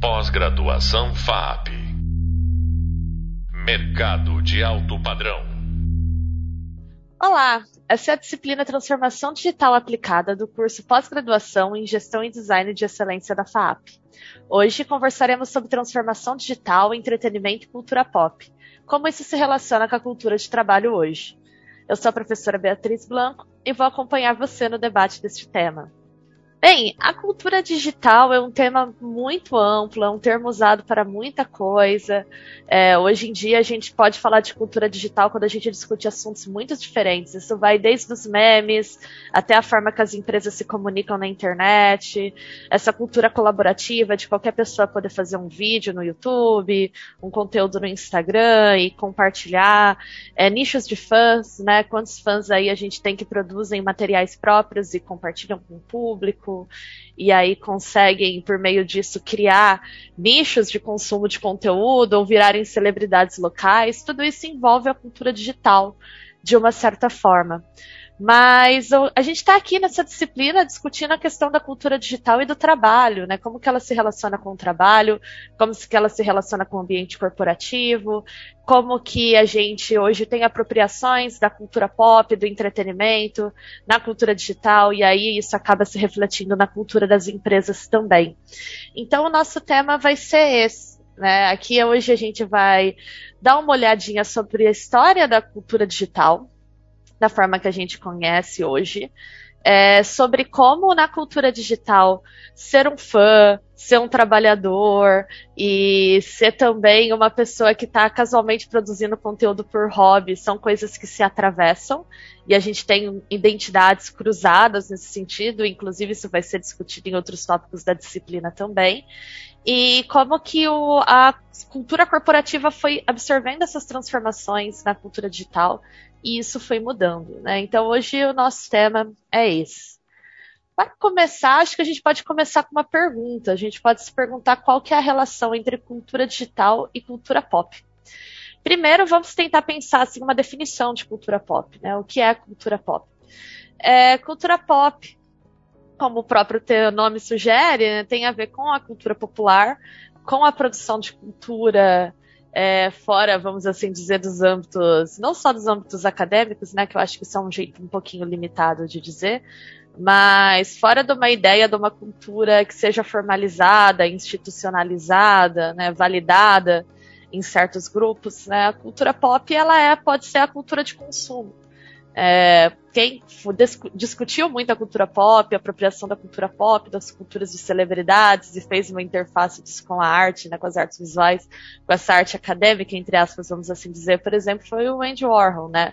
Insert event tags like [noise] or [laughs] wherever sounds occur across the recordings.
Pós-graduação FAP. Mercado de alto padrão. Olá, essa é a disciplina Transformação Digital Aplicada do curso Pós-graduação em Gestão e Design de Excelência da FAP. Hoje conversaremos sobre transformação digital, entretenimento e cultura pop. Como isso se relaciona com a cultura de trabalho hoje. Eu sou a professora Beatriz Blanco e vou acompanhar você no debate deste tema. Bem, a cultura digital é um tema muito amplo, é um termo usado para muita coisa. É, hoje em dia a gente pode falar de cultura digital quando a gente discute assuntos muito diferentes. Isso vai desde os memes até a forma que as empresas se comunicam na internet, essa cultura colaborativa de qualquer pessoa poder fazer um vídeo no YouTube, um conteúdo no Instagram e compartilhar, é, nichos de fãs, né? Quantos fãs aí a gente tem que produzem materiais próprios e compartilham com o público? E aí conseguem, por meio disso, criar nichos de consumo de conteúdo ou virarem celebridades locais, tudo isso envolve a cultura digital de uma certa forma. Mas a gente está aqui nessa disciplina discutindo a questão da cultura digital e do trabalho, né? Como que ela se relaciona com o trabalho, como que ela se relaciona com o ambiente corporativo, como que a gente hoje tem apropriações da cultura pop, do entretenimento, na cultura digital, e aí isso acaba se refletindo na cultura das empresas também. Então o nosso tema vai ser esse. Né? Aqui hoje a gente vai dar uma olhadinha sobre a história da cultura digital, da forma que a gente conhece hoje, é, sobre como na cultura digital ser um fã, ser um trabalhador e ser também uma pessoa que está casualmente produzindo conteúdo por hobby são coisas que se atravessam e a gente tem identidades cruzadas nesse sentido, inclusive isso vai ser discutido em outros tópicos da disciplina também. E como que o, a cultura corporativa foi absorvendo essas transformações na cultura digital e isso foi mudando, né? Então hoje o nosso tema é esse. Para começar, acho que a gente pode começar com uma pergunta. A gente pode se perguntar qual que é a relação entre cultura digital e cultura pop. Primeiro, vamos tentar pensar assim, uma definição de cultura pop, né? O que é cultura pop? É, cultura pop, como o próprio nome sugere, né, tem a ver com a cultura popular, com a produção de cultura é, fora, vamos assim dizer, dos âmbitos, não só dos âmbitos acadêmicos, né, que eu acho que isso é um jeito um pouquinho limitado de dizer, mas fora de uma ideia de uma cultura que seja formalizada, institucionalizada, né, validada em certos grupos, né, a cultura pop ela é, pode ser a cultura de consumo. É, quem discutiu muito a cultura pop, a apropriação da cultura pop, das culturas de celebridades e fez uma interface disso com a arte, né, com as artes visuais, com essa arte acadêmica, entre aspas, vamos assim dizer, por exemplo, foi o Andy Warhol, né,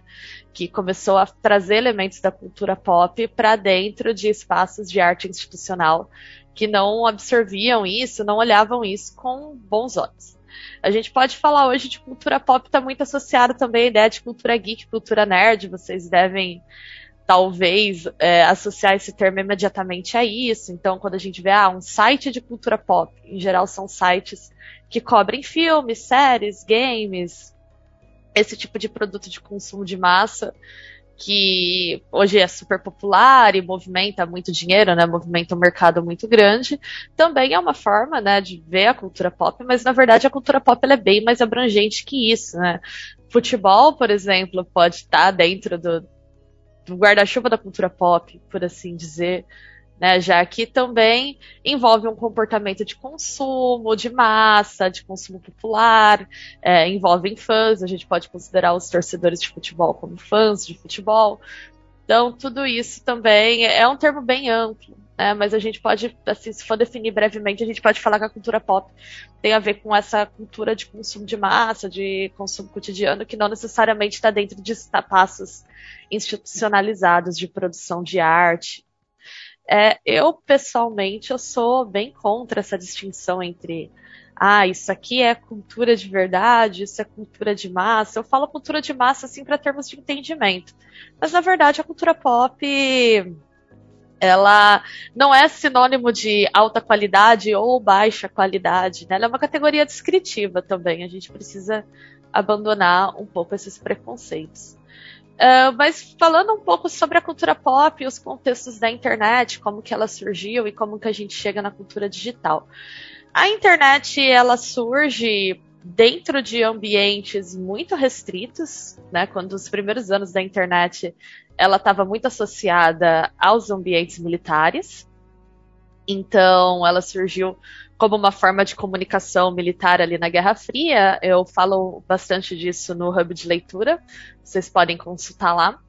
que começou a trazer elementos da cultura pop para dentro de espaços de arte institucional que não absorviam isso, não olhavam isso com bons olhos. A gente pode falar hoje de cultura pop, está muito associado também à ideia de cultura geek, cultura nerd. Vocês devem talvez é, associar esse termo imediatamente a isso. Então, quando a gente vê ah, um site de cultura pop, em geral são sites que cobrem filmes, séries, games, esse tipo de produto de consumo de massa que hoje é super popular e movimenta muito dinheiro, né? Movimenta um mercado muito grande, também é uma forma, né, de ver a cultura pop, mas na verdade a cultura pop é bem mais abrangente que isso, né? Futebol, por exemplo, pode estar dentro do, do guarda-chuva da cultura pop, por assim dizer né, já que também envolve um comportamento de consumo, de massa, de consumo popular, é, envolve fãs, a gente pode considerar os torcedores de futebol como fãs de futebol. Então, tudo isso também é um termo bem amplo, né, mas a gente pode, assim, se for definir brevemente, a gente pode falar que a cultura pop tem a ver com essa cultura de consumo de massa, de consumo cotidiano, que não necessariamente está dentro de espaços institucionalizados de produção de arte, é, eu, pessoalmente, eu sou bem contra essa distinção entre ah, isso aqui é cultura de verdade, isso é cultura de massa. Eu falo cultura de massa assim para termos de entendimento. Mas na verdade a cultura pop ela não é sinônimo de alta qualidade ou baixa qualidade, né? Ela é uma categoria descritiva também. A gente precisa abandonar um pouco esses preconceitos. Uh, mas falando um pouco sobre a cultura pop e os contextos da internet, como que ela surgiu e como que a gente chega na cultura digital. A internet ela surge dentro de ambientes muito restritos, né? Quando os primeiros anos da internet ela estava muito associada aos ambientes militares. Então, ela surgiu como uma forma de comunicação militar ali na Guerra Fria. Eu falo bastante disso no hub de leitura, vocês podem consultar lá.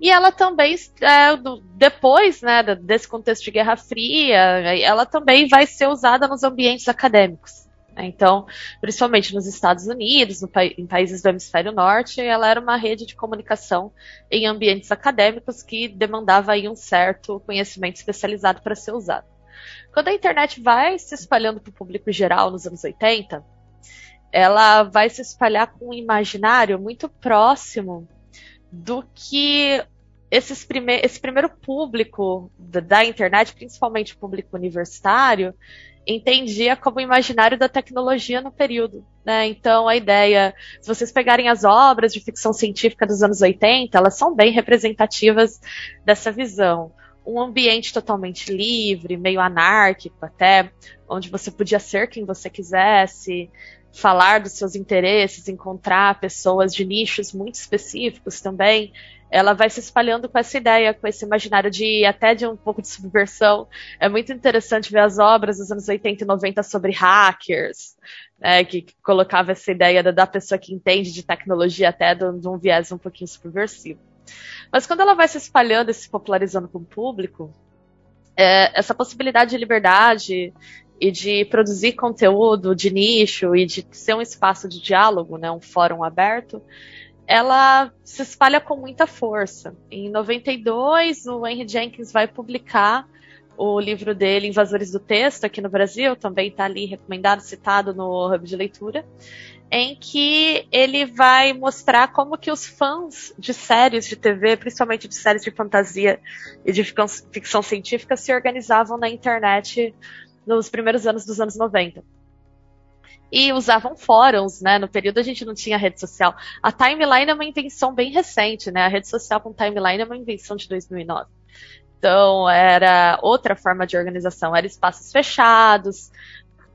E ela também, é, depois né, desse contexto de Guerra Fria, ela também vai ser usada nos ambientes acadêmicos. Né? Então, principalmente nos Estados Unidos, no, em países do hemisfério norte, ela era uma rede de comunicação em ambientes acadêmicos que demandava aí um certo conhecimento especializado para ser usado. Quando a internet vai se espalhando para o público geral nos anos 80, ela vai se espalhar com um imaginário muito próximo do que prime esse primeiro público da, da internet, principalmente o público universitário, entendia como imaginário da tecnologia no período. Né? Então, a ideia, se vocês pegarem as obras de ficção científica dos anos 80, elas são bem representativas dessa visão um ambiente totalmente livre, meio anárquico até, onde você podia ser quem você quisesse, falar dos seus interesses, encontrar pessoas de nichos muito específicos também. Ela vai se espalhando com essa ideia, com esse imaginário de até de um pouco de subversão. É muito interessante ver as obras dos anos 80 e 90 sobre hackers, né, que, colocava essa ideia da, da, pessoa que entende de tecnologia até de um viés um pouquinho subversivo. Mas quando ela vai se espalhando e se popularizando com o público, é, essa possibilidade de liberdade e de produzir conteúdo de nicho e de ser um espaço de diálogo, né, um fórum aberto, ela se espalha com muita força. Em 92, o Henry Jenkins vai publicar o livro dele, Invasores do Texto, aqui no Brasil, também está ali recomendado, citado no Hub de Leitura em que ele vai mostrar como que os fãs de séries de TV, principalmente de séries de fantasia e de ficção científica, se organizavam na internet nos primeiros anos dos anos 90 e usavam fóruns, né? No período a gente não tinha rede social. A timeline é uma invenção bem recente, né? A rede social com timeline é uma invenção de 2009. Então, era outra forma de organização, era espaços fechados,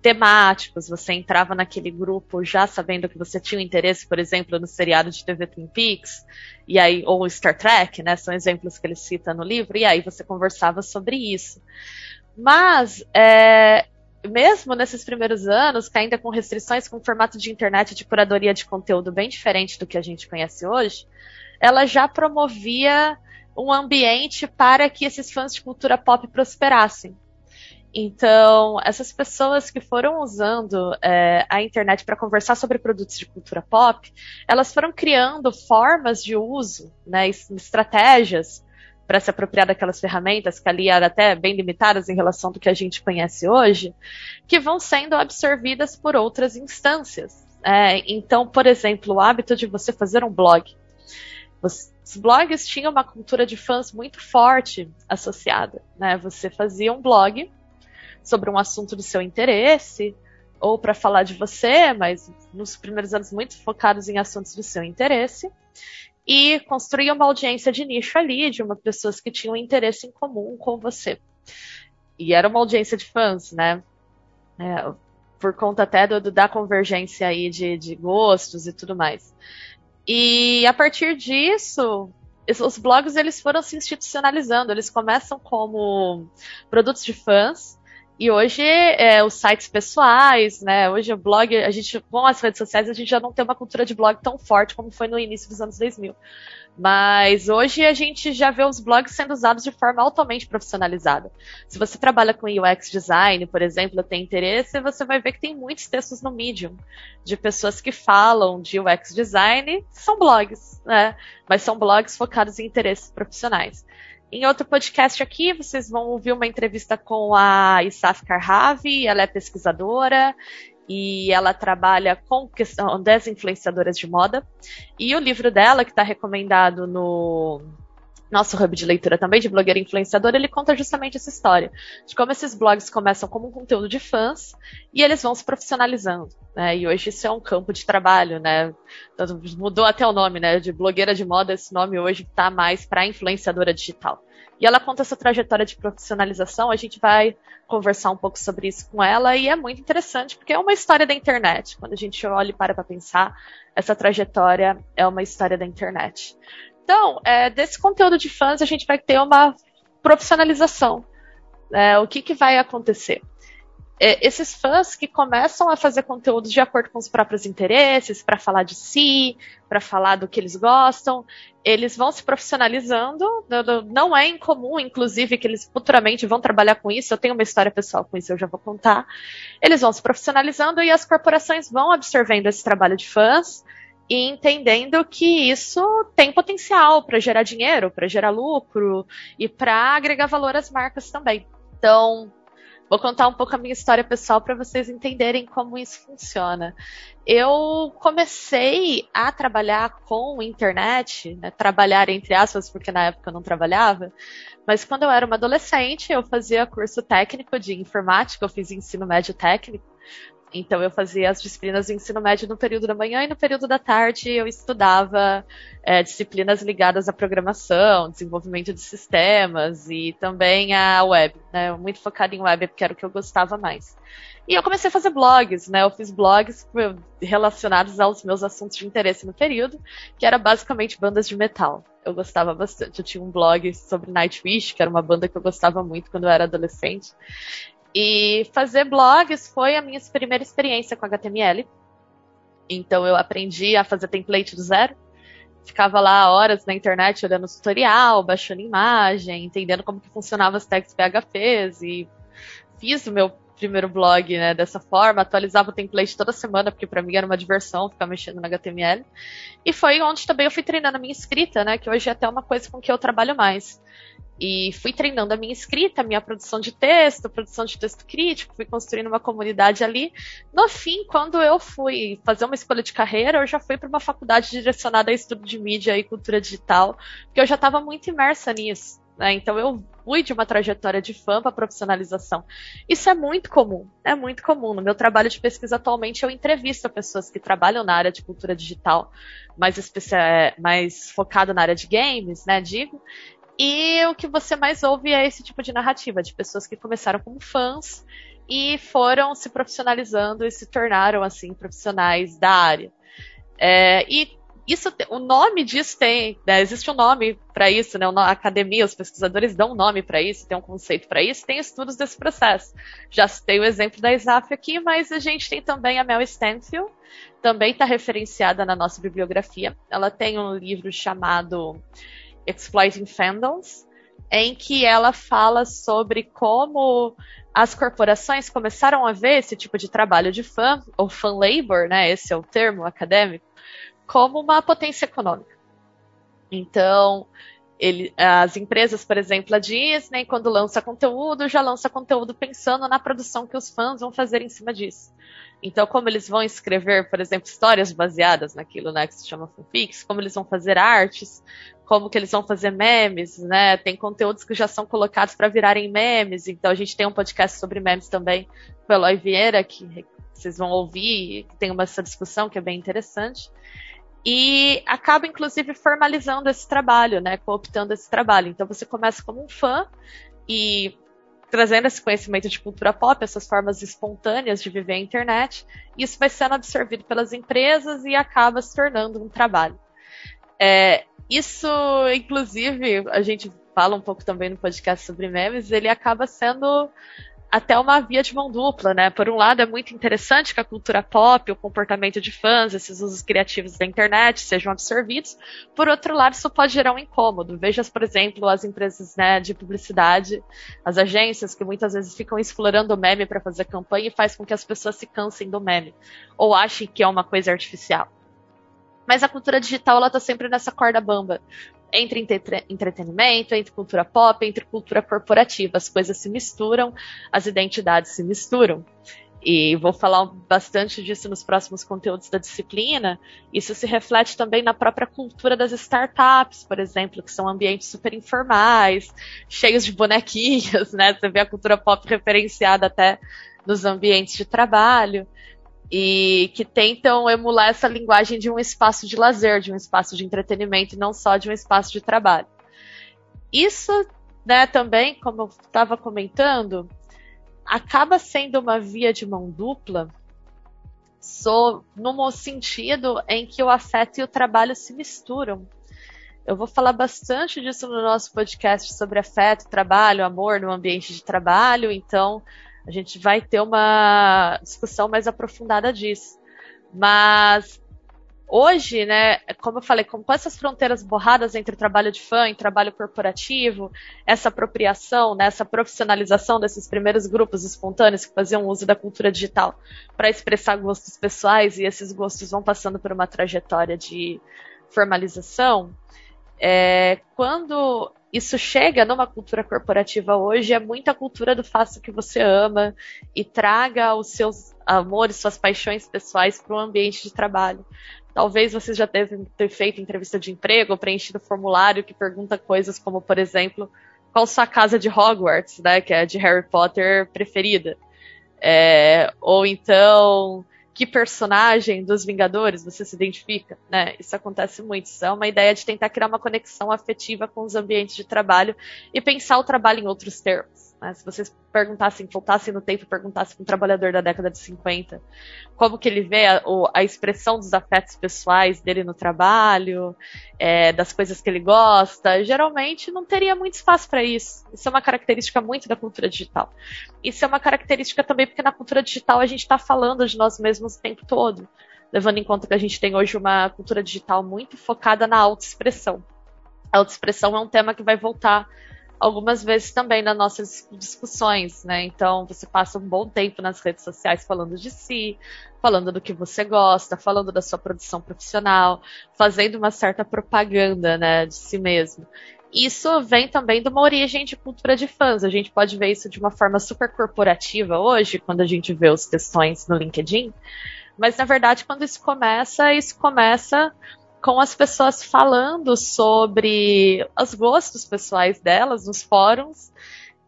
temáticos. Você entrava naquele grupo já sabendo que você tinha um interesse, por exemplo, no seriado de TV Twin Peaks, e aí, ou Star Trek, né? São exemplos que ele cita no livro, e aí você conversava sobre isso. Mas, é, mesmo nesses primeiros anos, que ainda com restrições, com formato de internet de curadoria de conteúdo bem diferente do que a gente conhece hoje, ela já promovia um ambiente para que esses fãs de cultura pop prosperassem. Então, essas pessoas que foram usando é, a internet para conversar sobre produtos de cultura pop, elas foram criando formas de uso, né, estratégias para se apropriar daquelas ferramentas que ali eram até bem limitadas em relação do que a gente conhece hoje, que vão sendo absorvidas por outras instâncias. É, então, por exemplo, o hábito de você fazer um blog. Os blogs tinham uma cultura de fãs muito forte associada. Né? Você fazia um blog sobre um assunto do seu interesse, ou para falar de você, mas nos primeiros anos muito focados em assuntos do seu interesse, e construir uma audiência de nicho ali, de uma pessoas que tinham interesse em comum com você. E era uma audiência de fãs, né? É, por conta até do, da convergência aí de, de gostos e tudo mais. E a partir disso, os blogs eles foram se institucionalizando. Eles começam como produtos de fãs, e hoje, é, os sites pessoais, né? Hoje o blog, a gente, com as redes sociais, a gente já não tem uma cultura de blog tão forte como foi no início dos anos 2000. Mas hoje a gente já vê os blogs sendo usados de forma altamente profissionalizada. Se você trabalha com UX design, por exemplo, tem interesse, você vai ver que tem muitos textos no Medium de pessoas que falam de UX design, são blogs, né? Mas são blogs focados em interesses profissionais. Em outro podcast aqui, vocês vão ouvir uma entrevista com a Isaf Karhavi, ela é pesquisadora e ela trabalha com questão das influenciadoras de moda. E o livro dela, que está recomendado no nosso hub de leitura também, de blogueira influenciadora, ele conta justamente essa história, de como esses blogs começam como um conteúdo de fãs e eles vão se profissionalizando, né? E hoje isso é um campo de trabalho, né? Mudou até o nome, né? De blogueira de moda, esse nome hoje está mais para influenciadora digital. E ela conta essa trajetória de profissionalização, a gente vai conversar um pouco sobre isso com ela e é muito interessante porque é uma história da internet. Quando a gente olha e para para pensar, essa trajetória é uma história da internet. Então, é, desse conteúdo de fãs, a gente vai ter uma profissionalização. É, o que, que vai acontecer? É, esses fãs que começam a fazer conteúdos de acordo com os próprios interesses, para falar de si, para falar do que eles gostam, eles vão se profissionalizando. Não é incomum, inclusive, que eles futuramente vão trabalhar com isso. Eu tenho uma história pessoal com isso, eu já vou contar. Eles vão se profissionalizando e as corporações vão absorvendo esse trabalho de fãs e entendendo que isso tem potencial para gerar dinheiro, para gerar lucro e para agregar valor às marcas também. Então, vou contar um pouco a minha história pessoal para vocês entenderem como isso funciona. Eu comecei a trabalhar com internet, né, trabalhar entre aspas, porque na época eu não trabalhava, mas quando eu era uma adolescente, eu fazia curso técnico de informática, eu fiz ensino médio técnico. Então eu fazia as disciplinas do ensino médio no período da manhã e no período da tarde eu estudava é, disciplinas ligadas à programação, desenvolvimento de sistemas e também a web, né? Muito focada em web porque era o que eu gostava mais. E eu comecei a fazer blogs, né? Eu fiz blogs relacionados aos meus assuntos de interesse no período, que era basicamente bandas de metal. Eu gostava bastante. Eu tinha um blog sobre Nightwish, que era uma banda que eu gostava muito quando eu era adolescente. E fazer blogs foi a minha primeira experiência com HTML. Então eu aprendi a fazer template do zero. Ficava lá horas na internet olhando tutorial, baixando imagem, entendendo como que funcionavam as tags PHPs e fiz o meu primeiro blog, né, dessa forma, atualizava o template toda semana, porque para mim era uma diversão ficar mexendo no HTML. E foi onde também eu fui treinando a minha escrita, né, que hoje é até uma coisa com que eu trabalho mais. E fui treinando a minha escrita, a minha produção de texto, produção de texto crítico, fui construindo uma comunidade ali. No fim, quando eu fui fazer uma escolha de carreira, eu já fui para uma faculdade direcionada a estudo de mídia e cultura digital, porque eu já estava muito imersa nisso. Né? Então eu fui de uma trajetória de fã para profissionalização. Isso é muito comum, é muito comum. No meu trabalho de pesquisa atualmente, eu entrevisto pessoas que trabalham na área de cultura digital, mais, mais focado na área de games, né? Digo. E o que você mais ouve é esse tipo de narrativa, de pessoas que começaram como fãs e foram se profissionalizando e se tornaram, assim, profissionais da área. É, e isso, o nome disso tem, né, existe um nome para isso, né, a academia, os pesquisadores dão um nome para isso, tem um conceito para isso, tem estudos desse processo. Já citei o exemplo da ISAF aqui, mas a gente tem também a Mel Stanfield, também está referenciada na nossa bibliografia. Ela tem um livro chamado Exploiting Fandoms, em que ela fala sobre como as corporações começaram a ver esse tipo de trabalho de fã, ou fan labor, né, esse é o termo acadêmico, como uma potência econômica. Então, ele, as empresas, por exemplo, a Disney, quando lança conteúdo, já lança conteúdo pensando na produção que os fãs vão fazer em cima disso. Então, como eles vão escrever, por exemplo, histórias baseadas naquilo né, que se chama fanfics, como eles vão fazer artes, como que eles vão fazer memes, né? Tem conteúdos que já são colocados para virarem memes. Então, a gente tem um podcast sobre memes também com Eloy Vieira, que vocês vão ouvir, tem uma essa discussão que é bem interessante. E acaba, inclusive, formalizando esse trabalho, né? Cooptando esse trabalho. Então, você começa como um fã e trazendo esse conhecimento de cultura pop, essas formas espontâneas de viver a internet, isso vai sendo absorvido pelas empresas e acaba se tornando um trabalho. É, isso, inclusive, a gente fala um pouco também no podcast sobre memes, ele acaba sendo até uma via de mão dupla, né? Por um lado, é muito interessante que a cultura pop, o comportamento de fãs, esses usos criativos da internet sejam absorvidos. Por outro lado, isso pode gerar um incômodo. Veja, por exemplo, as empresas né, de publicidade, as agências que muitas vezes ficam explorando o meme para fazer campanha e faz com que as pessoas se cansem do meme ou achem que é uma coisa artificial. Mas a cultura digital, ela tá sempre nessa corda bamba entre entre entretenimento, entre cultura pop, entre cultura corporativa. As coisas se misturam, as identidades se misturam. e vou falar bastante disso nos próximos conteúdos da disciplina, isso se reflete também na própria cultura das startups, por exemplo, que são ambientes super informais, cheios de bonequinhos, [laughs] né? Você vê a cultura pop referenciada até nos ambientes de trabalho e que tentam emular essa linguagem de um espaço de lazer, de um espaço de entretenimento e não só de um espaço de trabalho. Isso, né, também, como eu estava comentando, acaba sendo uma via de mão dupla so, no sentido em que o afeto e o trabalho se misturam. Eu vou falar bastante disso no nosso podcast sobre afeto, trabalho, amor no ambiente de trabalho, então a gente vai ter uma discussão mais aprofundada disso. Mas Hoje, né, como eu falei, com essas fronteiras borradas entre trabalho de fã e trabalho corporativo, essa apropriação, né, essa profissionalização desses primeiros grupos espontâneos que faziam uso da cultura digital para expressar gostos pessoais e esses gostos vão passando por uma trajetória de formalização, é, quando isso chega numa cultura corporativa hoje, é muita cultura do faça o que você ama e traga os seus amores, suas paixões pessoais para o ambiente de trabalho. Talvez vocês já ter feito entrevista de emprego preenchido formulário que pergunta coisas como, por exemplo, qual sua casa de Hogwarts, né, que é de Harry Potter preferida. É, ou então, que personagem dos Vingadores você se identifica, né? Isso acontece muito. Isso é uma ideia de tentar criar uma conexão afetiva com os ambientes de trabalho e pensar o trabalho em outros termos. Se vocês perguntassem, voltassem no tempo e perguntassem para um trabalhador da década de 50 como que ele vê a, a expressão dos afetos pessoais dele no trabalho, é, das coisas que ele gosta, geralmente não teria muito espaço para isso. Isso é uma característica muito da cultura digital. Isso é uma característica também porque na cultura digital a gente está falando de nós mesmos o tempo todo, levando em conta que a gente tem hoje uma cultura digital muito focada na autoexpressão. A autoexpressão é um tema que vai voltar algumas vezes também nas nossas discussões, né? Então você passa um bom tempo nas redes sociais falando de si, falando do que você gosta, falando da sua produção profissional, fazendo uma certa propaganda, né, de si mesmo. Isso vem também de uma origem de cultura de fãs. A gente pode ver isso de uma forma super corporativa hoje, quando a gente vê os textões no LinkedIn. Mas na verdade, quando isso começa, isso começa com as pessoas falando sobre os gostos pessoais delas nos fóruns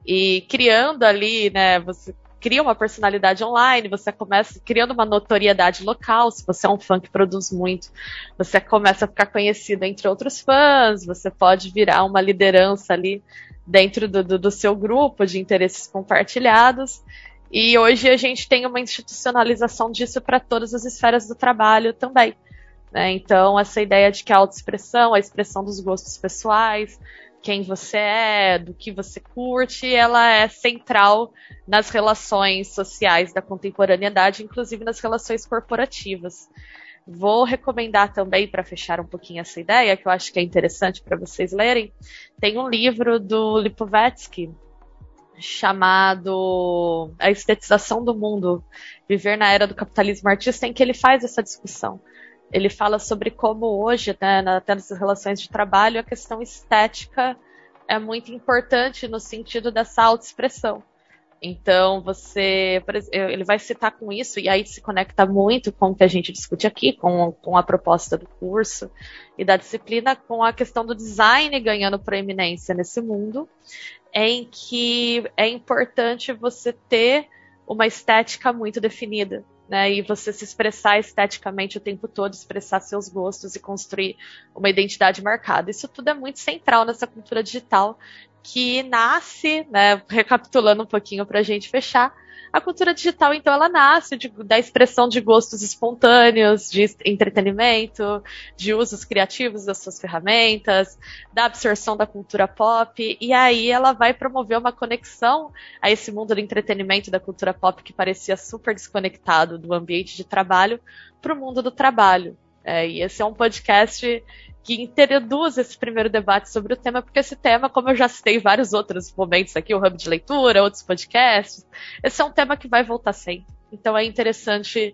e criando ali, né, você cria uma personalidade online, você começa criando uma notoriedade local, se você é um fã que produz muito, você começa a ficar conhecido entre outros fãs, você pode virar uma liderança ali dentro do, do, do seu grupo de interesses compartilhados. E hoje a gente tem uma institucionalização disso para todas as esferas do trabalho também. Né? Então, essa ideia de que a autoexpressão, a expressão dos gostos pessoais, quem você é, do que você curte, ela é central nas relações sociais da contemporaneidade, inclusive nas relações corporativas. Vou recomendar também, para fechar um pouquinho essa ideia, que eu acho que é interessante para vocês lerem, tem um livro do Lipovetsky chamado A Estetização do Mundo, Viver na Era do Capitalismo Artista, em que ele faz essa discussão ele fala sobre como hoje, né, até nessas relações de trabalho, a questão estética é muito importante no sentido dessa autoexpressão. Então, você, ele vai citar com isso, e aí se conecta muito com o que a gente discute aqui, com, com a proposta do curso e da disciplina, com a questão do design ganhando proeminência nesse mundo, em que é importante você ter uma estética muito definida né? E você se expressar esteticamente o tempo todo, expressar seus gostos e construir uma identidade marcada. Isso tudo é muito central nessa cultura digital que nasce, né? Recapitulando um pouquinho para a gente fechar, a cultura digital, então, ela nasce de, da expressão de gostos espontâneos, de entretenimento, de usos criativos das suas ferramentas, da absorção da cultura pop, e aí ela vai promover uma conexão a esse mundo do entretenimento da cultura pop que parecia super desconectado do ambiente de trabalho para o mundo do trabalho. É, e esse é um podcast que introduz esse primeiro debate sobre o tema, porque esse tema, como eu já citei em vários outros momentos aqui, o Hub de Leitura, outros podcasts, esse é um tema que vai voltar sempre. Então é interessante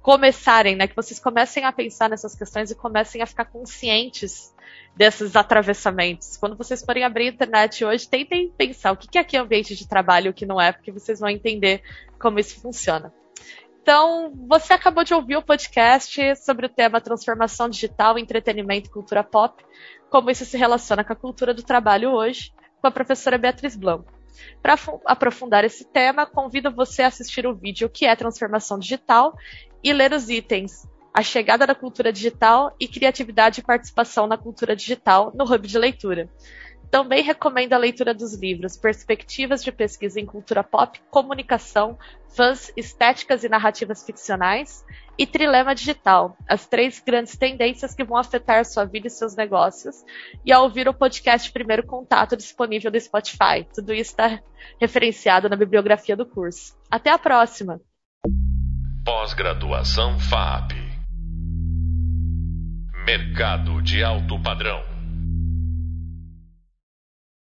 começarem, né, que vocês comecem a pensar nessas questões e comecem a ficar conscientes desses atravessamentos. Quando vocês forem abrir a internet hoje, tentem pensar o que é aqui ambiente de trabalho e o que não é, porque vocês vão entender como isso funciona. Então, você acabou de ouvir o podcast sobre o tema transformação digital, entretenimento e cultura pop, como isso se relaciona com a cultura do trabalho hoje, com a professora Beatriz Blanco. Para aprofundar esse tema, convido você a assistir o vídeo que é transformação digital e ler os itens A chegada da cultura digital e criatividade e participação na cultura digital no Hub de Leitura. Também recomendo a leitura dos livros Perspectivas de Pesquisa em Cultura Pop, Comunicação, Fãs, Estéticas e Narrativas Ficcionais e Trilema Digital, as três grandes tendências que vão afetar sua vida e seus negócios, e a ouvir o podcast Primeiro Contato disponível no Spotify. Tudo isso está referenciado na bibliografia do curso. Até a próxima! Pós-graduação FAP Mercado de alto padrão